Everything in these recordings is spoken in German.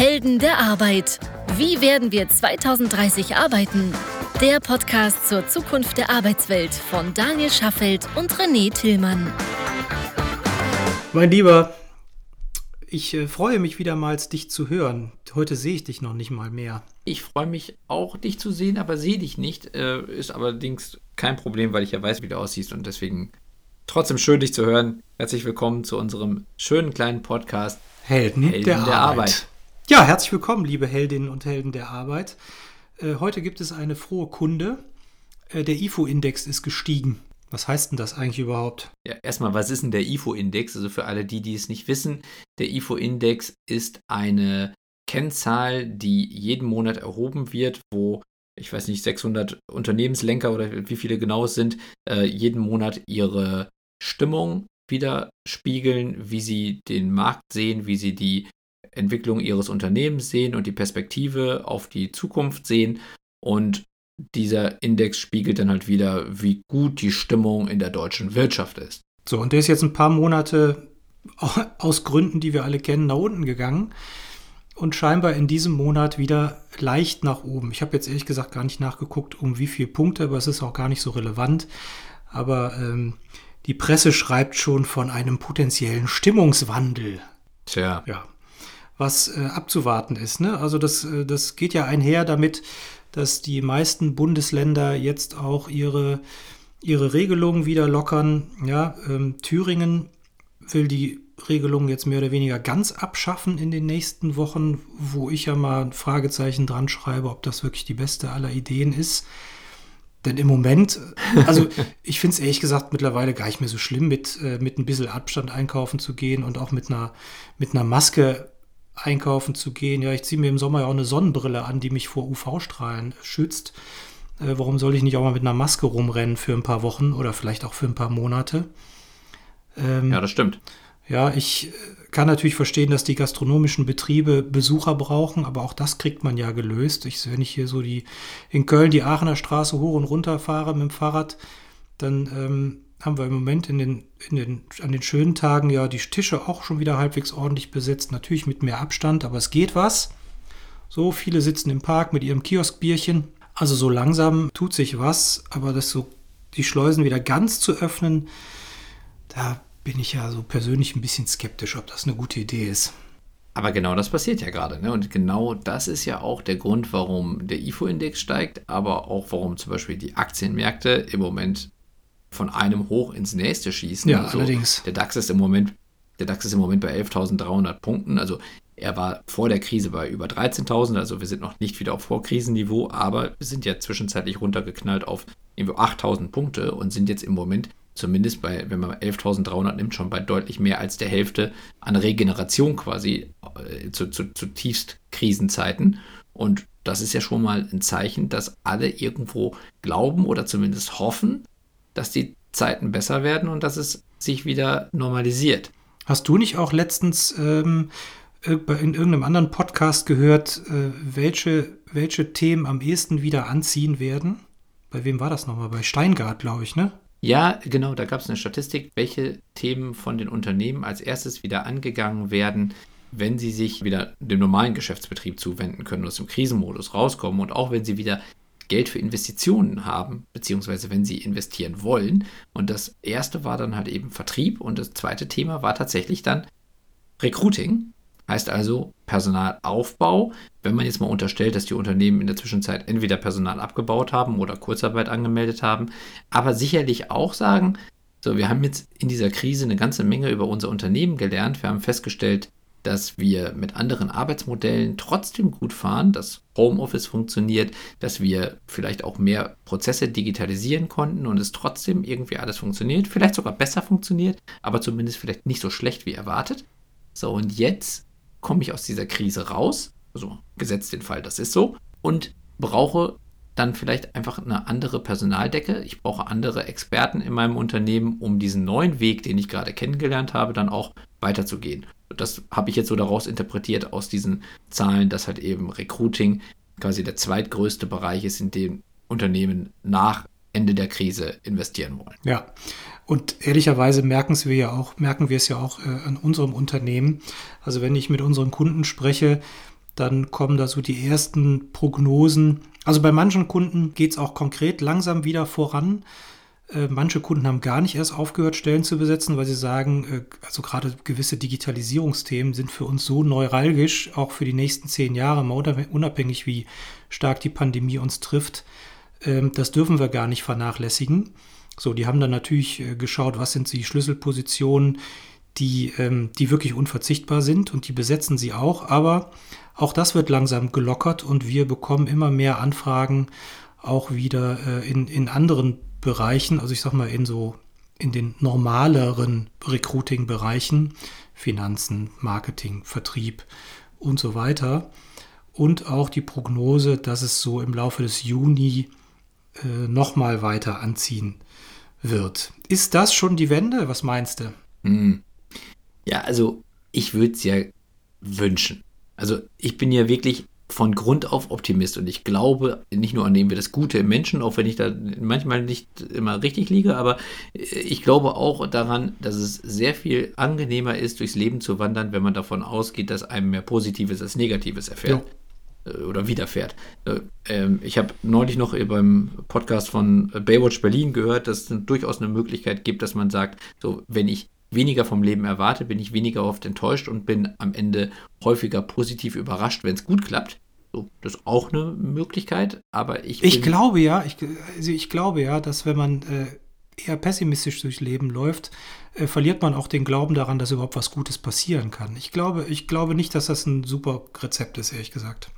Helden der Arbeit. Wie werden wir 2030 arbeiten? Der Podcast zur Zukunft der Arbeitswelt von Daniel Schaffelt und René Tillmann. Mein Lieber, ich äh, freue mich wieder mal, dich zu hören. Heute sehe ich dich noch nicht mal mehr. Ich freue mich auch, dich zu sehen, aber sehe dich nicht. Äh, ist allerdings kein Problem, weil ich ja weiß, wie du aussiehst und deswegen trotzdem schön, dich zu hören. Herzlich willkommen zu unserem schönen kleinen Podcast Helden, Helden der, der Arbeit. Arbeit. Ja, herzlich willkommen, liebe Heldinnen und Helden der Arbeit. Äh, heute gibt es eine frohe Kunde. Äh, der IFO-Index ist gestiegen. Was heißt denn das eigentlich überhaupt? Ja, erstmal, was ist denn der IFO-Index? Also für alle die, die es nicht wissen, der IFO-Index ist eine Kennzahl, die jeden Monat erhoben wird, wo ich weiß nicht, 600 Unternehmenslenker oder wie viele genau es sind, äh, jeden Monat ihre Stimmung widerspiegeln, wie sie den Markt sehen, wie sie die Entwicklung ihres Unternehmens sehen und die Perspektive auf die Zukunft sehen. Und dieser Index spiegelt dann halt wieder, wie gut die Stimmung in der deutschen Wirtschaft ist. So, und der ist jetzt ein paar Monate aus Gründen, die wir alle kennen, nach unten gegangen und scheinbar in diesem Monat wieder leicht nach oben. Ich habe jetzt ehrlich gesagt gar nicht nachgeguckt, um wie viele Punkte, aber es ist auch gar nicht so relevant. Aber ähm, die Presse schreibt schon von einem potenziellen Stimmungswandel. Tja. Ja was äh, abzuwarten ist. Ne? Also das, äh, das geht ja einher damit, dass die meisten Bundesländer jetzt auch ihre, ihre Regelungen wieder lockern. Ja, ähm, Thüringen will die Regelungen jetzt mehr oder weniger ganz abschaffen in den nächsten Wochen, wo ich ja mal ein Fragezeichen dran schreibe, ob das wirklich die beste aller Ideen ist. Denn im Moment, also ich finde es ehrlich gesagt mittlerweile gar nicht mehr so schlimm, mit, äh, mit ein bisschen Abstand einkaufen zu gehen und auch mit einer, mit einer Maske einkaufen zu gehen. Ja, ich ziehe mir im Sommer ja auch eine Sonnenbrille an, die mich vor UV-Strahlen schützt. Äh, warum soll ich nicht auch mal mit einer Maske rumrennen für ein paar Wochen oder vielleicht auch für ein paar Monate? Ähm, ja, das stimmt. Ja, ich äh, kann natürlich verstehen, dass die gastronomischen Betriebe Besucher brauchen, aber auch das kriegt man ja gelöst. Ich, wenn ich hier so die in Köln die Aachener Straße hoch und runter fahre mit dem Fahrrad, dann ähm, haben wir im Moment in den, in den, an den schönen Tagen ja die Tische auch schon wieder halbwegs ordentlich besetzt. Natürlich mit mehr Abstand, aber es geht was. So, viele sitzen im Park mit ihrem Kioskbierchen. Also so langsam tut sich was, aber das so, die Schleusen wieder ganz zu öffnen, da bin ich ja so persönlich ein bisschen skeptisch, ob das eine gute Idee ist. Aber genau das passiert ja gerade. Ne? Und genau das ist ja auch der Grund, warum der IFO-Index steigt, aber auch warum zum Beispiel die Aktienmärkte im Moment von einem hoch ins nächste schießen. Ja, also allerdings. Der DAX ist im Moment, der DAX ist im Moment bei 11.300 Punkten. Also er war vor der Krise bei über 13.000, also wir sind noch nicht wieder auf Vorkrisenniveau, aber wir sind ja zwischenzeitlich runtergeknallt auf 8.000 Punkte und sind jetzt im Moment zumindest bei, wenn man 11.300 nimmt, schon bei deutlich mehr als der Hälfte an Regeneration quasi äh, zu, zu, zu Tiefstkrisenzeiten. Und das ist ja schon mal ein Zeichen, dass alle irgendwo glauben oder zumindest hoffen, dass die Zeiten besser werden und dass es sich wieder normalisiert. Hast du nicht auch letztens ähm, in irgendeinem anderen Podcast gehört, äh, welche, welche Themen am ehesten wieder anziehen werden? Bei wem war das nochmal? Bei Steingart, glaube ich, ne? Ja, genau, da gab es eine Statistik, welche Themen von den Unternehmen als erstes wieder angegangen werden, wenn sie sich wieder dem normalen Geschäftsbetrieb zuwenden können, aus dem Krisenmodus rauskommen und auch wenn sie wieder Geld für Investitionen haben, beziehungsweise wenn sie investieren wollen. Und das erste war dann halt eben Vertrieb und das zweite Thema war tatsächlich dann Recruiting. Heißt also Personalaufbau. Wenn man jetzt mal unterstellt, dass die Unternehmen in der Zwischenzeit entweder Personal abgebaut haben oder Kurzarbeit angemeldet haben, aber sicherlich auch sagen, so, wir haben jetzt in dieser Krise eine ganze Menge über unser Unternehmen gelernt. Wir haben festgestellt, dass wir mit anderen Arbeitsmodellen trotzdem gut fahren, dass Homeoffice funktioniert, dass wir vielleicht auch mehr Prozesse digitalisieren konnten und es trotzdem irgendwie alles funktioniert, vielleicht sogar besser funktioniert, aber zumindest vielleicht nicht so schlecht wie erwartet. So, und jetzt komme ich aus dieser Krise raus, also gesetzt den Fall, das ist so, und brauche dann vielleicht einfach eine andere Personaldecke. Ich brauche andere Experten in meinem Unternehmen, um diesen neuen Weg, den ich gerade kennengelernt habe, dann auch weiterzugehen das habe ich jetzt so daraus interpretiert aus diesen Zahlen, dass halt eben Recruiting quasi der zweitgrößte Bereich ist, in dem Unternehmen nach Ende der Krise investieren wollen. Ja, und ehrlicherweise merken wir ja auch, merken wir es ja auch äh, an unserem Unternehmen. Also wenn ich mit unseren Kunden spreche, dann kommen da so die ersten Prognosen. Also bei manchen Kunden geht es auch konkret langsam wieder voran. Äh, manche Kunden haben gar nicht erst aufgehört, Stellen zu besetzen, weil sie sagen, äh, also gerade gewisse Digitalisierungsthemen sind für uns so neuralgisch, auch für die nächsten zehn Jahre, mal unabhängig, wie stark die Pandemie uns trifft. Ähm, das dürfen wir gar nicht vernachlässigen. So, die haben dann natürlich äh, geschaut, was sind die Schlüsselpositionen, die, ähm, die wirklich unverzichtbar sind und die besetzen sie auch. Aber auch das wird langsam gelockert und wir bekommen immer mehr Anfragen auch wieder in, in anderen Bereichen, also ich sag mal in so in den normaleren Recruiting-Bereichen, Finanzen, Marketing, Vertrieb und so weiter. Und auch die Prognose, dass es so im Laufe des Juni äh, nochmal weiter anziehen wird. Ist das schon die Wende? Was meinst du? Hm. Ja, also ich würde es ja wünschen. Also ich bin ja wirklich von Grund auf Optimist und ich glaube nicht nur an dem wir das Gute im Menschen, auch wenn ich da manchmal nicht immer richtig liege, aber ich glaube auch daran, dass es sehr viel angenehmer ist, durchs Leben zu wandern, wenn man davon ausgeht, dass einem mehr Positives als Negatives erfährt. Ja. Äh, oder widerfährt. Äh, ähm, ich habe neulich noch beim Podcast von Baywatch Berlin gehört, dass es durchaus eine Möglichkeit gibt, dass man sagt, so, wenn ich weniger vom Leben erwarte, bin ich weniger oft enttäuscht und bin am Ende häufiger positiv überrascht, wenn es gut klappt. So, das ist auch eine Möglichkeit, aber ich. Ich glaube ja, ich, also ich glaube ja, dass wenn man äh, eher pessimistisch durchs Leben läuft, äh, verliert man auch den Glauben daran, dass überhaupt was Gutes passieren kann. Ich glaube, ich glaube nicht, dass das ein super Rezept ist, ehrlich gesagt.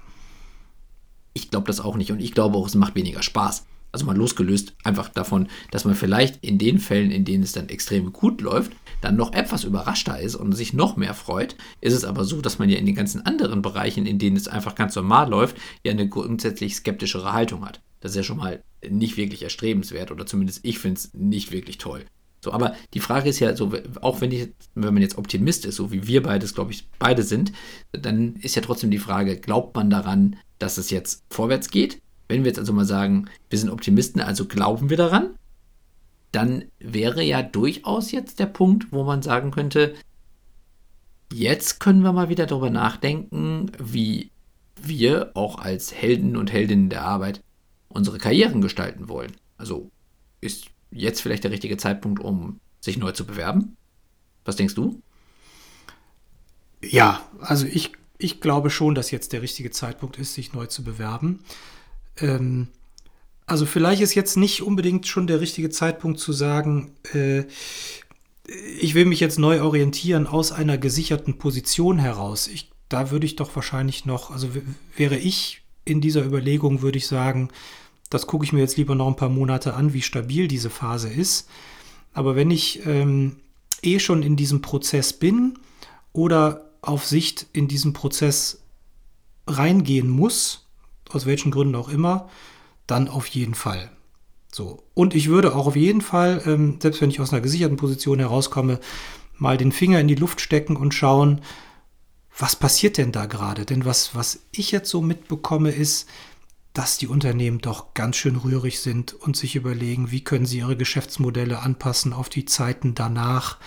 Ich glaube das auch nicht und ich glaube auch, es macht weniger Spaß. Also mal losgelöst einfach davon, dass man vielleicht in den Fällen, in denen es dann extrem gut läuft, dann noch etwas überraschter ist und sich noch mehr freut. Ist es aber so, dass man ja in den ganzen anderen Bereichen, in denen es einfach ganz normal läuft, ja eine grundsätzlich skeptischere Haltung hat. Das ist ja schon mal nicht wirklich erstrebenswert oder zumindest ich finde es nicht wirklich toll. So, aber die Frage ist ja so, auch wenn, ich, wenn man jetzt Optimist ist, so wie wir beides, glaube ich, beide sind, dann ist ja trotzdem die Frage, glaubt man daran, dass es jetzt vorwärts geht? Wenn wir jetzt also mal sagen, wir sind Optimisten, also glauben wir daran, dann wäre ja durchaus jetzt der Punkt, wo man sagen könnte, jetzt können wir mal wieder darüber nachdenken, wie wir auch als Helden und Heldinnen der Arbeit unsere Karrieren gestalten wollen. Also ist jetzt vielleicht der richtige Zeitpunkt, um sich neu zu bewerben? Was denkst du? Ja, also ich, ich glaube schon, dass jetzt der richtige Zeitpunkt ist, sich neu zu bewerben. Ähm, also vielleicht ist jetzt nicht unbedingt schon der richtige Zeitpunkt zu sagen, äh, ich will mich jetzt neu orientieren aus einer gesicherten Position heraus. Ich, da würde ich doch wahrscheinlich noch, also wäre ich in dieser Überlegung, würde ich sagen, das gucke ich mir jetzt lieber noch ein paar Monate an, wie stabil diese Phase ist. Aber wenn ich ähm, eh schon in diesem Prozess bin oder auf Sicht in diesen Prozess reingehen muss, aus welchen Gründen auch immer, dann auf jeden Fall. So. Und ich würde auch auf jeden Fall, ähm, selbst wenn ich aus einer gesicherten Position herauskomme, mal den Finger in die Luft stecken und schauen, was passiert denn da gerade? Denn was, was ich jetzt so mitbekomme, ist, dass die Unternehmen doch ganz schön rührig sind und sich überlegen, wie können sie ihre Geschäftsmodelle anpassen auf die Zeiten danach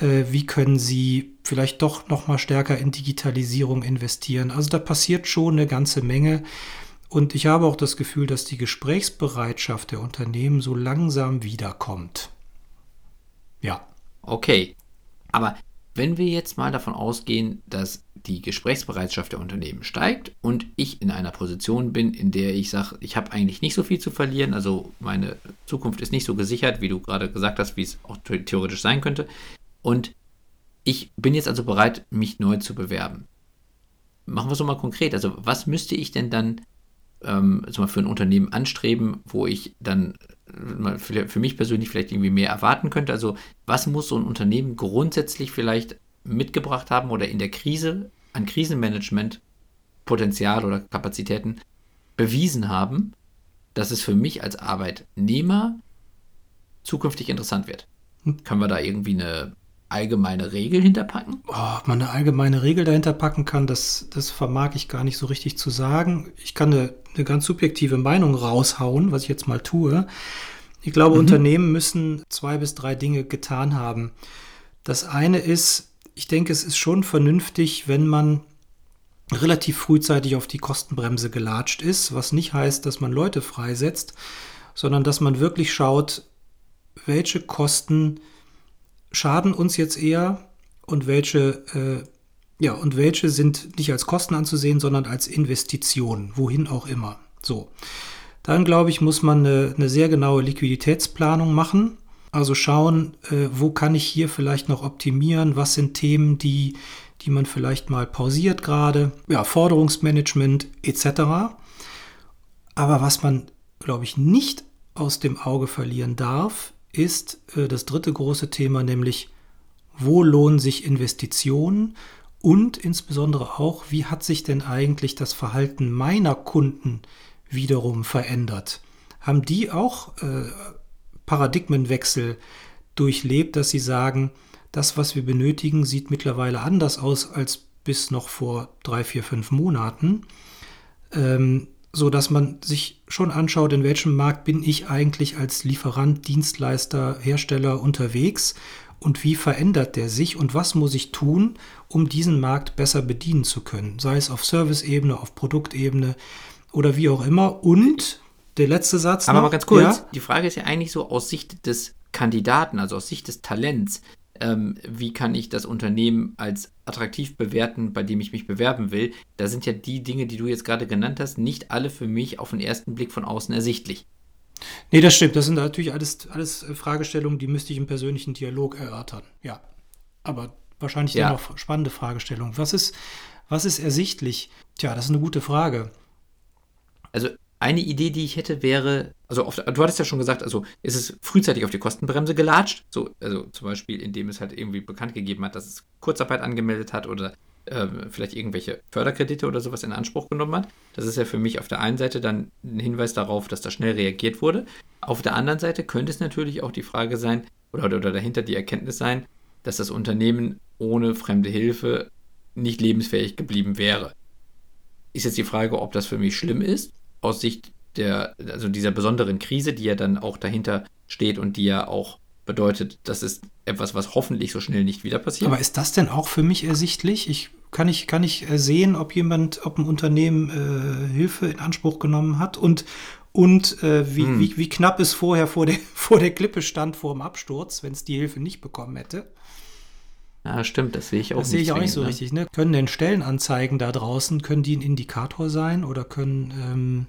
äh, wie können sie vielleicht doch noch mal stärker in Digitalisierung investieren. Also da passiert schon eine ganze Menge. Und ich habe auch das Gefühl, dass die Gesprächsbereitschaft der Unternehmen so langsam wiederkommt. Ja. Okay. Aber wenn wir jetzt mal davon ausgehen, dass die Gesprächsbereitschaft der Unternehmen steigt und ich in einer Position bin, in der ich sage, ich habe eigentlich nicht so viel zu verlieren, also meine Zukunft ist nicht so gesichert, wie du gerade gesagt hast, wie es auch theoretisch sein könnte, und ich bin jetzt also bereit, mich neu zu bewerben. Machen wir es so mal konkret. Also, was müsste ich denn dann ähm, also für ein Unternehmen anstreben, wo ich dann für, für mich persönlich vielleicht irgendwie mehr erwarten könnte? Also, was muss so ein Unternehmen grundsätzlich vielleicht mitgebracht haben oder in der Krise an Krisenmanagement Potenzial oder Kapazitäten bewiesen haben, dass es für mich als Arbeitnehmer zukünftig interessant wird? Hm. Können wir da irgendwie eine allgemeine Regel hinterpacken? Oh, ob man eine allgemeine Regel dahinter packen kann, das, das vermag ich gar nicht so richtig zu sagen. Ich kann eine, eine ganz subjektive Meinung raushauen, was ich jetzt mal tue. Ich glaube, mhm. Unternehmen müssen zwei bis drei Dinge getan haben. Das eine ist, ich denke, es ist schon vernünftig, wenn man relativ frühzeitig auf die Kostenbremse gelatscht ist, was nicht heißt, dass man Leute freisetzt, sondern dass man wirklich schaut, welche Kosten schaden uns jetzt eher und welche, äh, ja, und welche sind nicht als Kosten anzusehen, sondern als Investition, wohin auch immer. So. Dann glaube ich, muss man eine, eine sehr genaue Liquiditätsplanung machen. Also schauen, äh, wo kann ich hier vielleicht noch optimieren, was sind Themen, die, die man vielleicht mal pausiert gerade, ja, Forderungsmanagement etc. Aber was man, glaube ich, nicht aus dem Auge verlieren darf, ist äh, das dritte große Thema, nämlich wo lohnen sich Investitionen und insbesondere auch, wie hat sich denn eigentlich das Verhalten meiner Kunden wiederum verändert? Haben die auch äh, Paradigmenwechsel durchlebt, dass sie sagen, das, was wir benötigen, sieht mittlerweile anders aus als bis noch vor drei, vier, fünf Monaten, ähm, so dass man sich schon anschaut, in welchem Markt bin ich eigentlich als Lieferant, Dienstleister, Hersteller unterwegs und wie verändert der sich und was muss ich tun, um diesen Markt besser bedienen zu können, sei es auf Service-Ebene, auf Produktebene oder wie auch immer. Und der letzte Satz. Aber noch, mal ganz kurz, ja? die Frage ist ja eigentlich so aus Sicht des Kandidaten, also aus Sicht des Talents, ähm, wie kann ich das Unternehmen als attraktiv bewerten, bei dem ich mich bewerben will. Da sind ja die Dinge, die du jetzt gerade genannt hast, nicht alle für mich auf den ersten Blick von außen ersichtlich. Nee, das stimmt. Das sind natürlich alles, alles Fragestellungen, die müsste ich im persönlichen Dialog erörtern. Ja. Aber wahrscheinlich ja. noch spannende Fragestellungen. Was ist, was ist ersichtlich? Tja, das ist eine gute Frage. Also eine Idee, die ich hätte, wäre, also auf, du hattest ja schon gesagt, also ist es frühzeitig auf die Kostenbremse gelatscht, so, also zum Beispiel, indem es halt irgendwie bekannt gegeben hat, dass es Kurzarbeit angemeldet hat oder äh, vielleicht irgendwelche Förderkredite oder sowas in Anspruch genommen hat. Das ist ja für mich auf der einen Seite dann ein Hinweis darauf, dass da schnell reagiert wurde. Auf der anderen Seite könnte es natürlich auch die Frage sein, oder, oder dahinter die Erkenntnis sein, dass das Unternehmen ohne fremde Hilfe nicht lebensfähig geblieben wäre. Ist jetzt die Frage, ob das für mich schlimm ist aus Sicht der, also dieser besonderen Krise, die ja dann auch dahinter steht und die ja auch bedeutet, das ist etwas, was hoffentlich so schnell nicht wieder passiert. Aber ist das denn auch für mich ersichtlich? Ich kann ich, kann ich sehen, ob jemand, ob ein Unternehmen äh, Hilfe in Anspruch genommen hat und, und äh, wie, hm. wie, wie knapp es vorher vor der, vor der Klippe stand, vor dem Absturz, wenn es die Hilfe nicht bekommen hätte. Ja, stimmt, das sehe ich auch das nicht. Das sehe ich auch nicht so ne? richtig. Ne? Können denn Stellenanzeigen da draußen, können die ein Indikator sein oder können. Ähm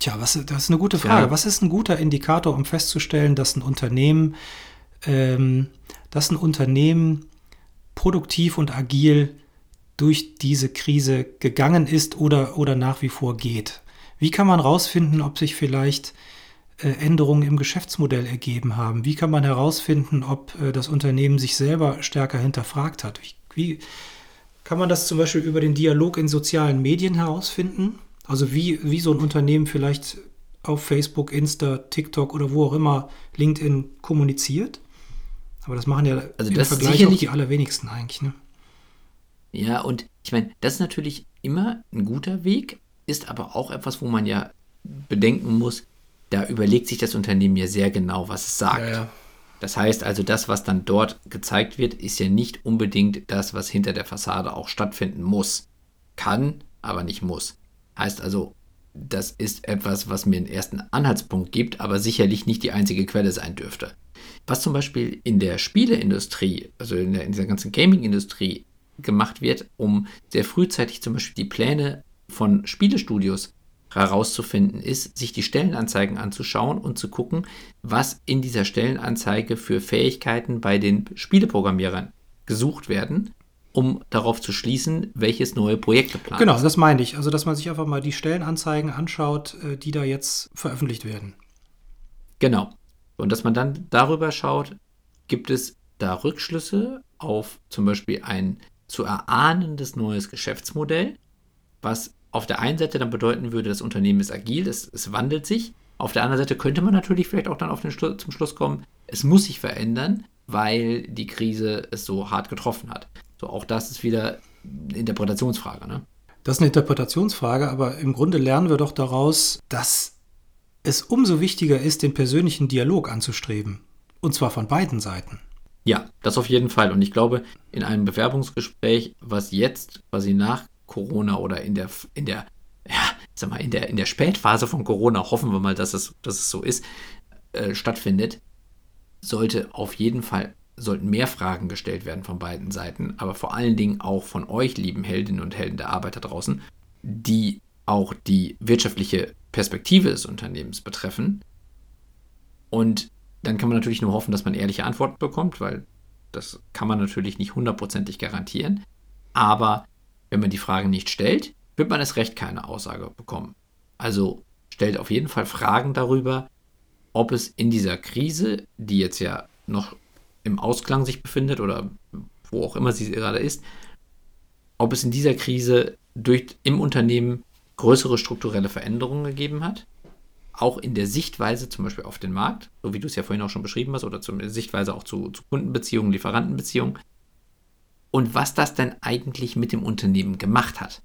Tja, was, das ist eine gute Frage. Ja. Was ist ein guter Indikator, um festzustellen, dass ein Unternehmen, ähm, dass ein Unternehmen produktiv und agil durch diese Krise gegangen ist oder, oder nach wie vor geht? Wie kann man herausfinden, ob sich vielleicht äh, Änderungen im Geschäftsmodell ergeben haben? Wie kann man herausfinden, ob äh, das Unternehmen sich selber stärker hinterfragt hat? Wie, wie kann man das zum Beispiel über den Dialog in sozialen Medien herausfinden? Also wie, wie so ein Unternehmen vielleicht auf Facebook, Insta, TikTok oder wo auch immer LinkedIn kommuniziert? Aber das machen ja also im Vergleich auch die allerwenigsten eigentlich, ne? Ja, und ich meine, das ist natürlich immer ein guter Weg, ist aber auch etwas, wo man ja bedenken muss, da überlegt sich das Unternehmen ja sehr genau, was es sagt. Ja, ja. Das heißt also, das, was dann dort gezeigt wird, ist ja nicht unbedingt das, was hinter der Fassade auch stattfinden muss. Kann, aber nicht muss. Heißt also, das ist etwas, was mir einen ersten Anhaltspunkt gibt, aber sicherlich nicht die einzige Quelle sein dürfte. Was zum Beispiel in der Spieleindustrie, also in, der, in dieser ganzen Gaming-Industrie gemacht wird, um sehr frühzeitig zum Beispiel die Pläne von Spielestudios herauszufinden ist, sich die Stellenanzeigen anzuschauen und zu gucken, was in dieser Stellenanzeige für Fähigkeiten bei den Spieleprogrammierern gesucht werden, um darauf zu schließen, welches neue Projekt geplant genau, ist. Genau, das meine ich. Also, dass man sich einfach mal die Stellenanzeigen anschaut, äh, die da jetzt veröffentlicht werden. Genau. Und dass man dann darüber schaut, gibt es da Rückschlüsse auf zum Beispiel ein zu erahnendes neues Geschäftsmodell, was auf der einen Seite dann bedeuten würde, das Unternehmen ist agil, es, es wandelt sich. Auf der anderen Seite könnte man natürlich vielleicht auch dann auf den Schlu zum Schluss kommen, es muss sich verändern, weil die Krise es so hart getroffen hat. So, auch das ist wieder eine Interpretationsfrage, ne? Das ist eine Interpretationsfrage, aber im Grunde lernen wir doch daraus, dass es umso wichtiger ist, den persönlichen Dialog anzustreben. Und zwar von beiden Seiten. Ja, das auf jeden Fall. Und ich glaube, in einem Bewerbungsgespräch, was jetzt quasi nach Corona oder in der, in der, ja, sag mal, in der, in der Spätphase von Corona, hoffen wir mal, dass es, dass es so ist, äh, stattfindet, sollte auf jeden Fall, sollten mehr Fragen gestellt werden von beiden Seiten, aber vor allen Dingen auch von euch, lieben Heldinnen und Helden der Arbeit da draußen, die auch die wirtschaftliche Perspektive des Unternehmens betreffen. Und dann kann man natürlich nur hoffen, dass man ehrliche Antworten bekommt, weil das kann man natürlich nicht hundertprozentig garantieren. Aber wenn man die Fragen nicht stellt, wird man es recht keine Aussage bekommen. Also stellt auf jeden Fall Fragen darüber, ob es in dieser Krise, die jetzt ja noch im Ausklang sich befindet oder wo auch immer sie gerade ist, ob es in dieser Krise durch, im Unternehmen größere strukturelle Veränderungen gegeben hat auch in der Sichtweise zum Beispiel auf den Markt, so wie du es ja vorhin auch schon beschrieben hast, oder zur Sichtweise auch zu, zu Kundenbeziehungen, Lieferantenbeziehungen, und was das denn eigentlich mit dem Unternehmen gemacht hat.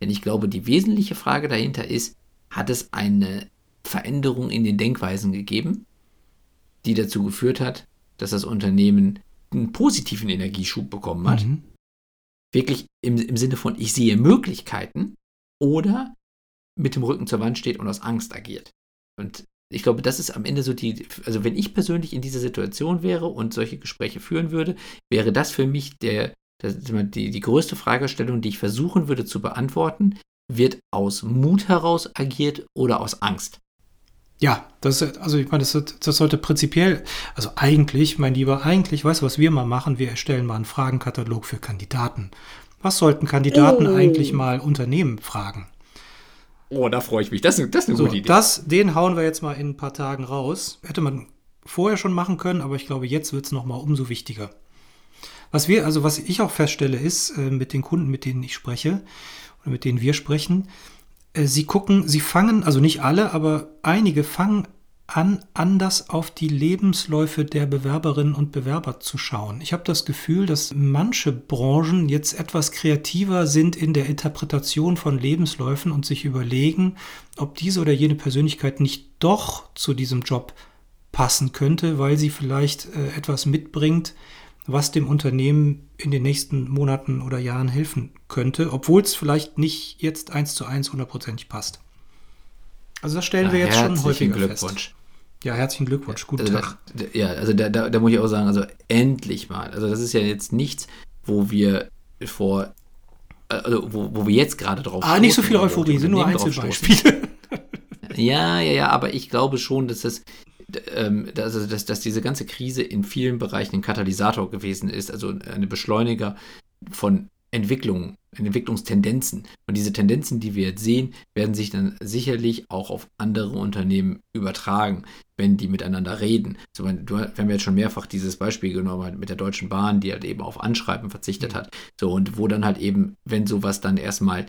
Denn ich glaube, die wesentliche Frage dahinter ist, hat es eine Veränderung in den Denkweisen gegeben, die dazu geführt hat, dass das Unternehmen einen positiven Energieschub bekommen hat. Mhm. Wirklich im, im Sinne von, ich sehe Möglichkeiten oder mit dem Rücken zur Wand steht und aus Angst agiert. Und ich glaube, das ist am Ende so die, also wenn ich persönlich in dieser Situation wäre und solche Gespräche führen würde, wäre das für mich der, der die, die größte Fragestellung, die ich versuchen würde zu beantworten, wird aus Mut heraus agiert oder aus Angst? Ja, das, also ich meine, das, das, sollte prinzipiell, also eigentlich, mein Lieber, eigentlich, weißt du, was wir mal machen? Wir erstellen mal einen Fragenkatalog für Kandidaten. Was sollten Kandidaten oh. eigentlich mal Unternehmen fragen? Oh, da freue ich mich. Das, das ist eine so, gute Idee. Das, den hauen wir jetzt mal in ein paar Tagen raus. Hätte man vorher schon machen können, aber ich glaube, jetzt wird es nochmal umso wichtiger. Was wir, also was ich auch feststelle, ist äh, mit den Kunden, mit denen ich spreche oder mit denen wir sprechen, sie gucken, sie fangen, also nicht alle, aber einige fangen an, anders auf die Lebensläufe der Bewerberinnen und Bewerber zu schauen. Ich habe das Gefühl, dass manche Branchen jetzt etwas kreativer sind in der Interpretation von Lebensläufen und sich überlegen, ob diese oder jene Persönlichkeit nicht doch zu diesem Job passen könnte, weil sie vielleicht äh, etwas mitbringt, was dem Unternehmen in den nächsten Monaten oder Jahren helfen könnte, obwohl es vielleicht nicht jetzt eins zu eins hundertprozentig passt. Also das stellen ja, wir jetzt schon häufiger Glückwunsch. fest. Ja, herzlichen Glückwunsch. Guten also Tag. Da, ja, also da, da, da, muss ich auch sagen, also endlich mal. Also das ist ja jetzt nichts, wo wir vor, also wo, wo wir jetzt gerade drauf Ah, nicht so viel Euphorie, sind nur Einzelbeispiele. ja, ja, ja, aber ich glaube schon, dass das, dass, also, dass, dass diese ganze Krise in vielen Bereichen ein Katalysator gewesen ist, also eine Beschleuniger von Entwicklungen, Entwicklungstendenzen. Und diese Tendenzen, die wir jetzt sehen, werden sich dann sicherlich auch auf andere Unternehmen übertragen, wenn die miteinander reden. So, wenn, du, wir haben jetzt schon mehrfach dieses Beispiel genommen halt mit der Deutschen Bahn, die halt eben auf Anschreiben verzichtet hat. So, und wo dann halt eben, wenn sowas dann erstmal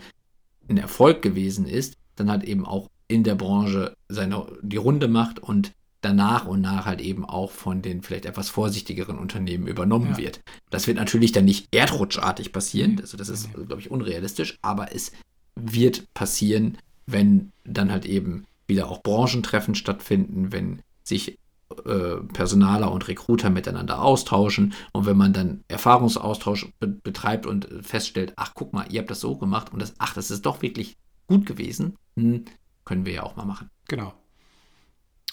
ein Erfolg gewesen ist, dann halt eben auch in der Branche seine, die Runde macht und dann nach und nach halt eben auch von den vielleicht etwas vorsichtigeren Unternehmen übernommen ja. wird. Das wird natürlich dann nicht erdrutschartig passieren, also das ist, glaube ich, unrealistisch, aber es wird passieren, wenn dann halt eben wieder auch Branchentreffen stattfinden, wenn sich äh, Personaler und Recruiter miteinander austauschen und wenn man dann Erfahrungsaustausch be betreibt und feststellt, ach guck mal, ihr habt das so gemacht und das, ach, das ist doch wirklich gut gewesen, hm, können wir ja auch mal machen. Genau.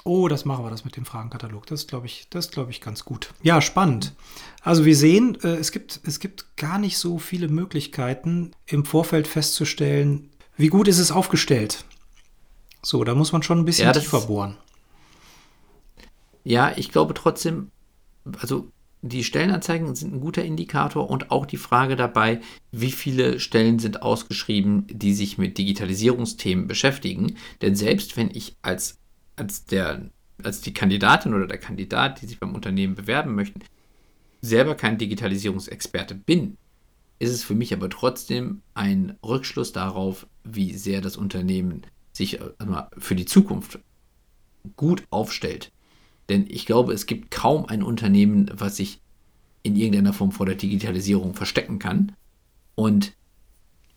Oh, das machen wir das mit dem Fragenkatalog. Das glaube ich, das glaube ich ganz gut. Ja, spannend. Also wir sehen, äh, es gibt, es gibt gar nicht so viele Möglichkeiten im Vorfeld festzustellen, wie gut ist es aufgestellt. So, da muss man schon ein bisschen ja, tiefer bohren. Ja, ich glaube trotzdem, also die Stellenanzeigen sind ein guter Indikator und auch die Frage dabei, wie viele Stellen sind ausgeschrieben, die sich mit Digitalisierungsthemen beschäftigen. Denn selbst wenn ich als als der, als die Kandidatin oder der Kandidat, die sich beim Unternehmen bewerben möchten, selber kein Digitalisierungsexperte bin, ist es für mich aber trotzdem ein Rückschluss darauf, wie sehr das Unternehmen sich also für die Zukunft gut aufstellt. Denn ich glaube, es gibt kaum ein Unternehmen, was sich in irgendeiner Form vor der Digitalisierung verstecken kann. Und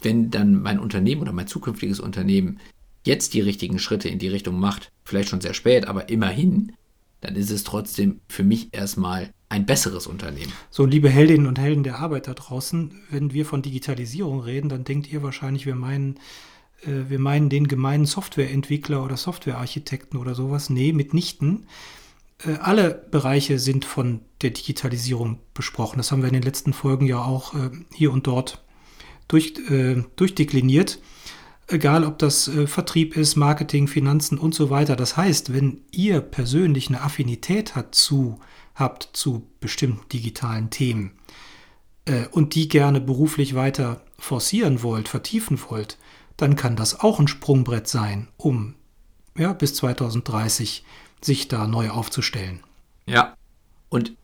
wenn dann mein Unternehmen oder mein zukünftiges Unternehmen jetzt die richtigen Schritte in die Richtung macht, vielleicht schon sehr spät, aber immerhin, dann ist es trotzdem für mich erstmal ein besseres Unternehmen. So, liebe Heldinnen und Helden der Arbeit da draußen, wenn wir von Digitalisierung reden, dann denkt ihr wahrscheinlich, wir meinen, äh, wir meinen den gemeinen Softwareentwickler oder Softwarearchitekten oder sowas. Nee, mitnichten. Äh, alle Bereiche sind von der Digitalisierung besprochen. Das haben wir in den letzten Folgen ja auch äh, hier und dort durch, äh, durchdekliniert. Egal, ob das äh, Vertrieb ist, Marketing, Finanzen und so weiter. Das heißt, wenn ihr persönlich eine Affinität hat zu, habt zu bestimmten digitalen Themen äh, und die gerne beruflich weiter forcieren wollt, vertiefen wollt, dann kann das auch ein Sprungbrett sein, um ja, bis 2030 sich da neu aufzustellen. Ja, und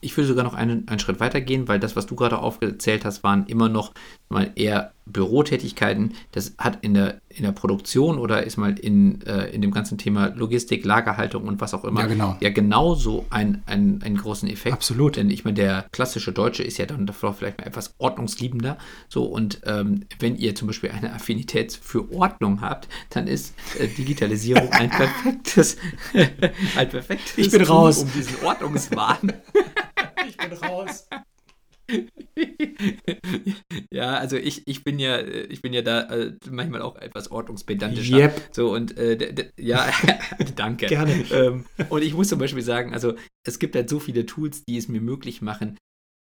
ich würde sogar noch einen, einen Schritt weiter gehen, weil das, was du gerade aufgezählt hast, waren immer noch mal eher Bürotätigkeiten. Das hat in der, in der Produktion oder ist mal in, äh, in dem ganzen Thema Logistik, Lagerhaltung und was auch immer ja, genau. ja genauso ein, ein, einen großen Effekt. Absolut. Denn ich meine, der klassische Deutsche ist ja dann davor vielleicht mal etwas ordnungsliebender. So, und ähm, wenn ihr zum Beispiel eine Affinität für Ordnung habt, dann ist äh, Digitalisierung ein perfektes, ein perfektes ich bin raus. um diesen Ordnungswahn. ich bin raus. ja, also ich, ich bin ja, ich bin ja da äh, manchmal auch etwas ordnungspedantischer. Yep. So und äh, ja, danke. Gerne. Ähm, und ich muss zum Beispiel sagen, also es gibt halt so viele Tools, die es mir möglich machen,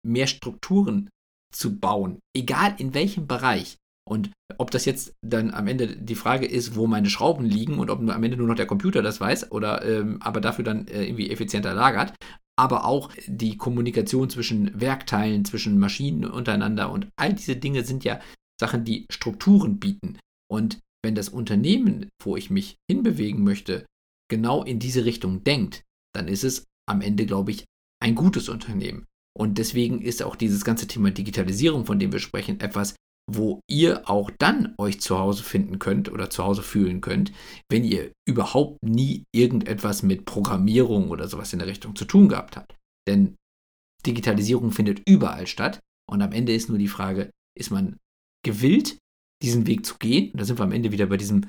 mehr Strukturen zu bauen, egal in welchem Bereich. Und ob das jetzt dann am Ende die Frage ist, wo meine Schrauben liegen und ob am Ende nur noch der Computer das weiß oder ähm, aber dafür dann äh, irgendwie effizienter lagert, aber auch die Kommunikation zwischen Werkteilen, zwischen Maschinen untereinander und all diese Dinge sind ja Sachen, die Strukturen bieten. Und wenn das Unternehmen, wo ich mich hinbewegen möchte, genau in diese Richtung denkt, dann ist es am Ende, glaube ich, ein gutes Unternehmen. Und deswegen ist auch dieses ganze Thema Digitalisierung, von dem wir sprechen, etwas, wo ihr auch dann euch zu Hause finden könnt oder zu Hause fühlen könnt, wenn ihr überhaupt nie irgendetwas mit Programmierung oder sowas in der Richtung zu tun gehabt habt. Denn Digitalisierung findet überall statt und am Ende ist nur die Frage, ist man gewillt, diesen Weg zu gehen? Und da sind wir am Ende wieder bei diesem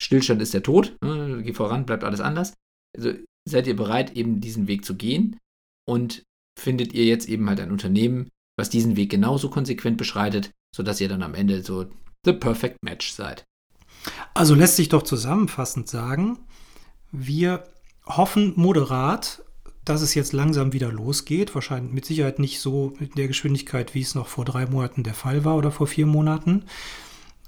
Stillstand ist der Tod, ne? geh voran, bleibt alles anders. Also seid ihr bereit, eben diesen Weg zu gehen und findet ihr jetzt eben halt ein Unternehmen, was diesen Weg genauso konsequent beschreitet, sodass ihr dann am Ende so the perfect match seid. Also lässt sich doch zusammenfassend sagen, wir hoffen moderat, dass es jetzt langsam wieder losgeht. Wahrscheinlich mit Sicherheit nicht so in der Geschwindigkeit, wie es noch vor drei Monaten der Fall war oder vor vier Monaten.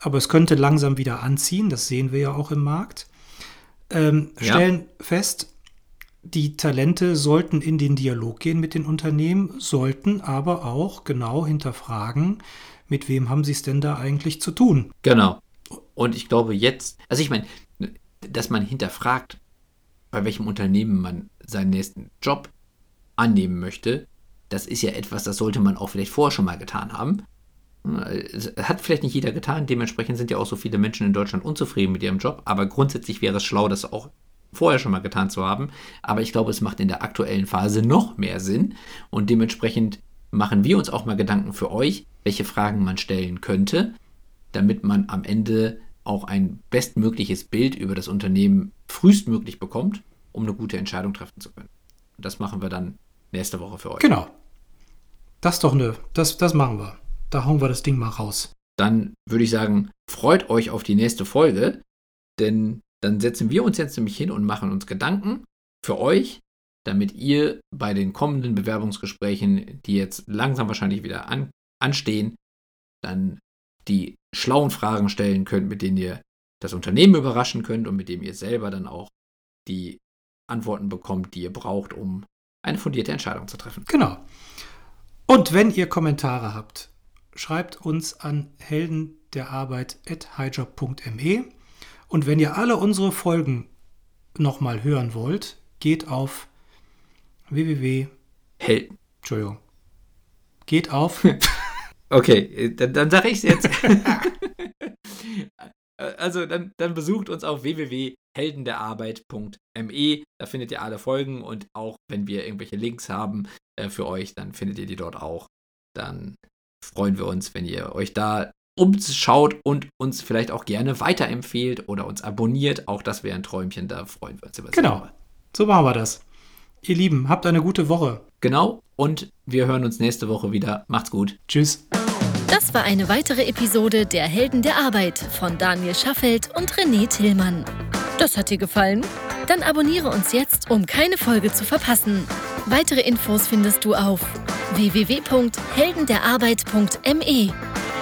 Aber es könnte langsam wieder anziehen, das sehen wir ja auch im Markt. Ähm, Ja. Stellen fest, die Talente sollten in den Dialog gehen mit den Unternehmen, sollten aber auch genau hinterfragen, mit wem haben sie es denn da eigentlich zu tun. Genau. Und ich glaube jetzt, also ich meine, dass man hinterfragt, bei welchem Unternehmen man seinen nächsten Job annehmen möchte, das ist ja etwas, das sollte man auch vielleicht vorher schon mal getan haben. Es hat vielleicht nicht jeder getan, dementsprechend sind ja auch so viele Menschen in Deutschland unzufrieden mit ihrem Job, aber grundsätzlich wäre es schlau, das auch vorher schon mal getan zu haben. Aber ich glaube, es macht in der aktuellen Phase noch mehr Sinn und dementsprechend machen wir uns auch mal Gedanken für euch, welche Fragen man stellen könnte, damit man am Ende auch ein bestmögliches Bild über das Unternehmen frühestmöglich bekommt, um eine gute Entscheidung treffen zu können. Und das machen wir dann nächste Woche für euch. Genau. Das ist doch eine, das, das machen wir. Da hauen wir das Ding mal raus. Dann würde ich sagen, freut euch auf die nächste Folge, denn dann setzen wir uns jetzt nämlich hin und machen uns Gedanken für euch, damit ihr bei den kommenden Bewerbungsgesprächen, die jetzt langsam wahrscheinlich wieder an, anstehen, dann die schlauen Fragen stellen könnt, mit denen ihr das Unternehmen überraschen könnt und mit dem ihr selber dann auch die Antworten bekommt, die ihr braucht, um eine fundierte Entscheidung zu treffen. Genau. Und wenn ihr Kommentare habt, schreibt uns an heldenderarbeit.highjob.me. Und wenn ihr alle unsere Folgen nochmal hören wollt, geht auf www. Hel Entschuldigung. Geht auf. Okay, dann, dann sage ich es jetzt. also dann, dann besucht uns auf www.heldenderarbeit.me. Da findet ihr alle Folgen und auch wenn wir irgendwelche Links haben äh, für euch, dann findet ihr die dort auch. Dann freuen wir uns, wenn ihr euch da umschaut und uns vielleicht auch gerne weiterempfehlt oder uns abonniert. Auch das wäre ein Träumchen, da freuen wir uns über genau. So machen wir das. Ihr Lieben, habt eine gute Woche. Genau, und wir hören uns nächste Woche wieder. Macht's gut. Tschüss. Das war eine weitere Episode der Helden der Arbeit von Daniel Schaffelt und René Tillmann. Das hat dir gefallen? Dann abonniere uns jetzt, um keine Folge zu verpassen. Weitere Infos findest du auf www.heldenderarbeit.me.